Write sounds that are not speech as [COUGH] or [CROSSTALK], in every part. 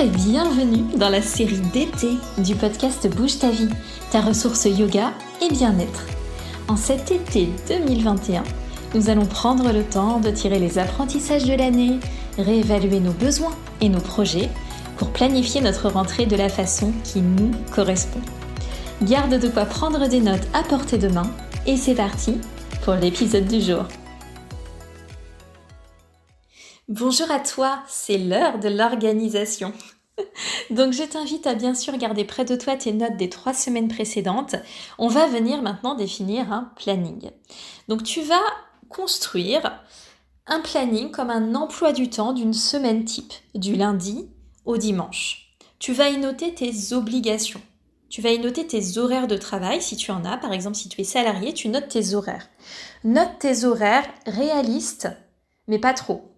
et bienvenue dans la série d'été du podcast Bouge ta vie, ta ressource yoga et bien-être. En cet été 2021, nous allons prendre le temps de tirer les apprentissages de l'année, réévaluer nos besoins et nos projets pour planifier notre rentrée de la façon qui nous correspond. Garde de quoi prendre des notes à portée de main et c'est parti pour l'épisode du jour. Bonjour à toi, c'est l'heure de l'organisation. [LAUGHS] Donc je t'invite à bien sûr garder près de toi tes notes des trois semaines précédentes. On va venir maintenant définir un planning. Donc tu vas construire un planning comme un emploi du temps d'une semaine type, du lundi au dimanche. Tu vas y noter tes obligations. Tu vas y noter tes horaires de travail si tu en as. Par exemple, si tu es salarié, tu notes tes horaires. Note tes horaires réalistes, mais pas trop.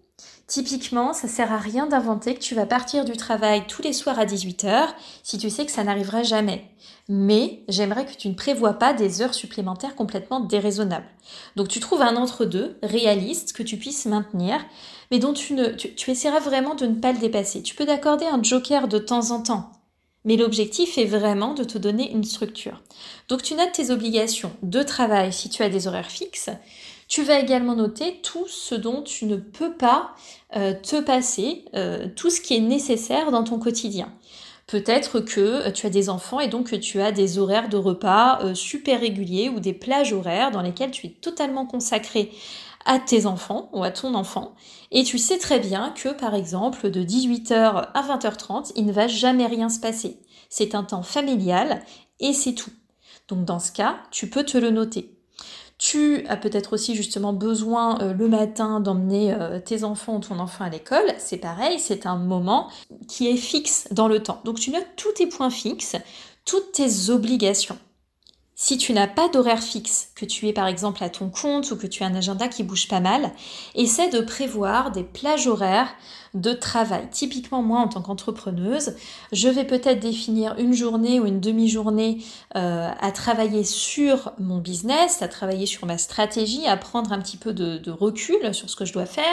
Typiquement, ça sert à rien d'inventer que tu vas partir du travail tous les soirs à 18h si tu sais que ça n'arrivera jamais. Mais j'aimerais que tu ne prévois pas des heures supplémentaires complètement déraisonnables. Donc tu trouves un entre-deux réaliste que tu puisses maintenir, mais dont tu, essaieras vraiment de ne pas le dépasser. Tu peux t'accorder un joker de temps en temps. Mais l'objectif est vraiment de te donner une structure. Donc tu notes tes obligations de travail si tu as des horaires fixes. Tu vas également noter tout ce dont tu ne peux pas euh, te passer, euh, tout ce qui est nécessaire dans ton quotidien. Peut-être que euh, tu as des enfants et donc que tu as des horaires de repas super réguliers ou des plages horaires dans lesquelles tu es totalement consacré à tes enfants ou à ton enfant. Et tu sais très bien que par exemple de 18h à 20h30, il ne va jamais rien se passer. C'est un temps familial et c'est tout. Donc dans ce cas, tu peux te le noter. Tu as peut-être aussi justement besoin euh, le matin d'emmener euh, tes enfants ou ton enfant à l'école. C'est pareil, c'est un moment qui est fixe dans le temps. Donc tu notes tous tes points fixes, toutes tes obligations. Si tu n'as pas d'horaire fixe, que tu es par exemple à ton compte ou que tu as un agenda qui bouge pas mal, essaie de prévoir des plages horaires de travail. Typiquement, moi, en tant qu'entrepreneuse, je vais peut-être définir une journée ou une demi-journée euh, à travailler sur mon business, à travailler sur ma stratégie, à prendre un petit peu de, recul sur ce que je dois faire.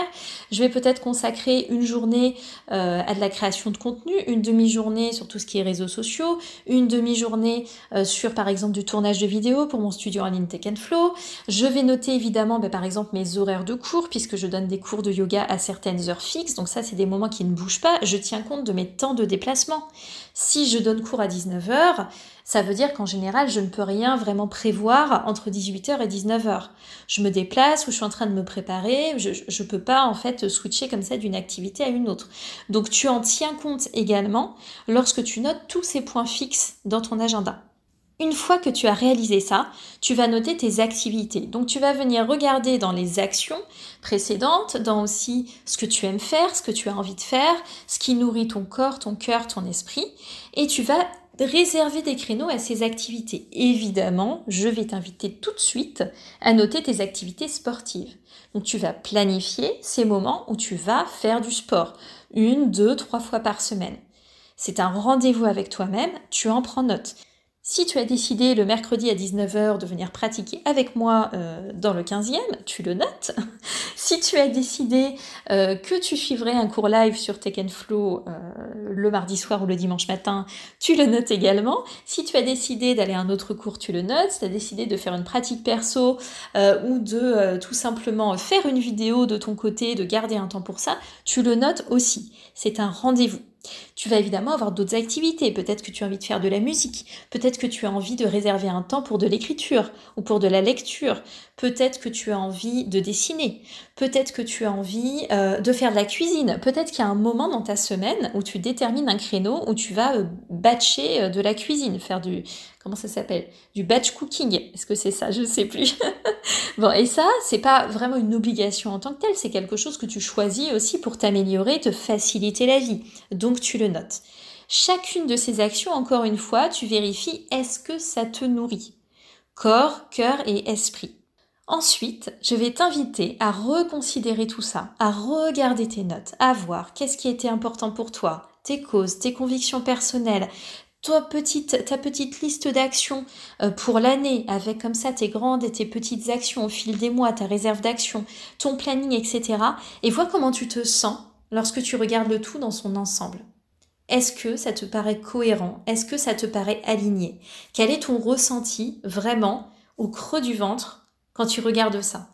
Je vais peut-être consacrer une journée euh, à de la création de contenu, une demi-journée sur tout ce qui est réseaux sociaux, une demi-journée euh, sur, par exemple, du tournage de vidéos pour mon studio en ligne Tech Flow. Je vais noter évidemment, ben, par exemple, mes horaires de cours, puisque je donne des cours de yoga à certaines heures fixes. Donc ça, c'est des moments qui ne bougent pas, je tiens compte de mes temps de déplacement. Si je donne cours à 19h, ça veut dire qu'en général, je ne peux rien vraiment prévoir entre 18h et 19h. Je me déplace ou je suis en train de me préparer, je ne peux pas en fait switcher comme ça d'une activité à une autre. Donc tu en tiens compte également lorsque tu notes tous ces points fixes dans ton agenda. Une fois que tu as réalisé ça, tu vas noter tes activités. Donc tu vas venir regarder dans les actions précédentes, dans aussi ce que tu aimes faire, ce que tu as envie de faire, ce qui nourrit ton corps, ton cœur, ton esprit, et tu vas réserver des créneaux à ces activités. Évidemment, je vais t'inviter tout de suite à noter tes activités sportives. Donc tu vas planifier ces moments où tu vas faire du sport, une, deux, trois fois par semaine. C'est un rendez-vous avec toi-même, tu en prends note. Si tu as décidé le mercredi à 19h de venir pratiquer avec moi euh, dans le 15e, tu le notes. [LAUGHS] si tu as décidé euh, que tu suivrais un cours live sur Tech Flow euh, le mardi soir ou le dimanche matin, tu le notes également. Si tu as décidé d'aller à un autre cours, tu le notes. Si tu as décidé de faire une pratique perso ou de tout simplement faire une vidéo de ton côté, de garder un temps pour ça, tu le notes aussi. C'est un rendez-vous. Tu vas évidemment avoir d'autres activités. Peut-être que tu as envie de faire de la musique. Peut-être que tu as envie de réserver un temps pour de l'écriture ou pour de la lecture. Peut-être que tu as envie de dessiner. Peut-être que tu as envie euh, de faire de la cuisine. Peut-être qu'il y a un moment dans ta semaine où tu détermines un créneau où tu vas euh, batcher euh, de la cuisine, faire du comment ça s'appelle? Du batch cooking. Est-ce que c'est ça? Je ne sais plus. [LAUGHS] [LAUGHS] bon, et ça, c'est pas vraiment une obligation en tant que telle, c'est quelque chose que tu choisis aussi pour t'améliorer, te faciliter la vie. Donc tu le notes. Chacune de ces actions, encore une fois, tu vérifies est-ce que ça te nourrit? Corps, cœur et esprit. Ensuite, je vais t'inviter à reconsidérer tout ça, à regarder tes notes, à voir qu'est-ce qui était important pour toi, tes causes, tes convictions personnelles, ta petite, ta petite liste d'actions euh, pour l'année, avec comme ça tes grandes et tes petites actions au fil des mois, ta réserve d'actions, ton planning, etc. Et vois comment tu te sens lorsque tu regardes le tout dans son ensemble. Est-ce que ça te paraît cohérent? Est-ce que ça te paraît aligné? Quel est ton ressenti vraiment au creux du ventre quand tu regardes ça?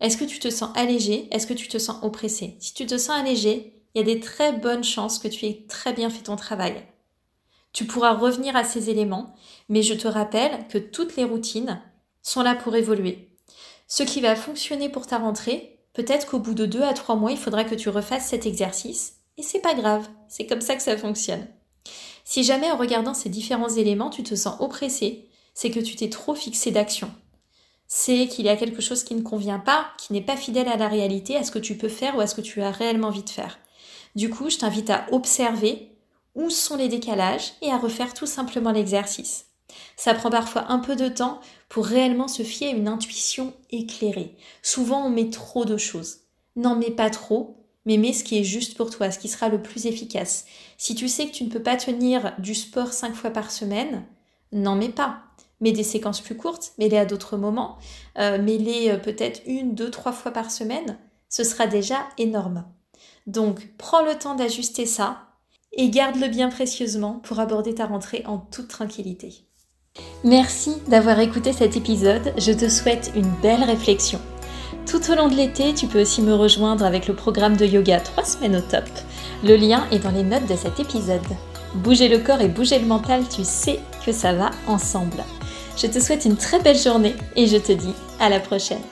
Est-ce que tu te sens allégé? Est-ce que tu te sens oppressé? Si tu te sens allégé, il y a des très bonnes chances que tu aies très bien fait ton travail. Tu pourras revenir à ces éléments, mais je te rappelle que toutes les routines sont là pour évoluer. Ce qui va fonctionner pour ta rentrée, peut-être qu'au bout de deux à trois mois, il faudra que tu refasses cet exercice, et c'est pas grave, c'est comme ça que ça fonctionne. Si jamais en regardant ces différents éléments, tu te sens oppressé, c'est que tu t'es trop fixé d'action. C'est qu'il y a quelque chose qui ne convient pas, qui n'est pas fidèle à la réalité, à ce que tu peux faire ou à ce que tu as réellement envie de faire. Du coup, je t'invite à observer où sont les décalages et à refaire tout simplement l'exercice. Ça prend parfois un peu de temps pour réellement se fier à une intuition éclairée. Souvent, on met trop de choses. N'en mets pas trop, mais mets ce qui est juste pour toi, ce qui sera le plus efficace. Si tu sais que tu ne peux pas tenir du sport cinq fois par semaine, n'en mets pas. Mets des séquences plus courtes, mets-les à d'autres moments, euh, mets-les euh, peut-être une, deux, trois fois par semaine. Ce sera déjà énorme. Donc, prends le temps d'ajuster ça et garde-le bien précieusement pour aborder ta rentrée en toute tranquillité. Merci d'avoir écouté cet épisode, je te souhaite une belle réflexion. Tout au long de l'été, tu peux aussi me rejoindre avec le programme de yoga 3 semaines au top. Le lien est dans les notes de cet épisode. Bouger le corps et bouger le mental, tu sais que ça va ensemble. Je te souhaite une très belle journée et je te dis à la prochaine.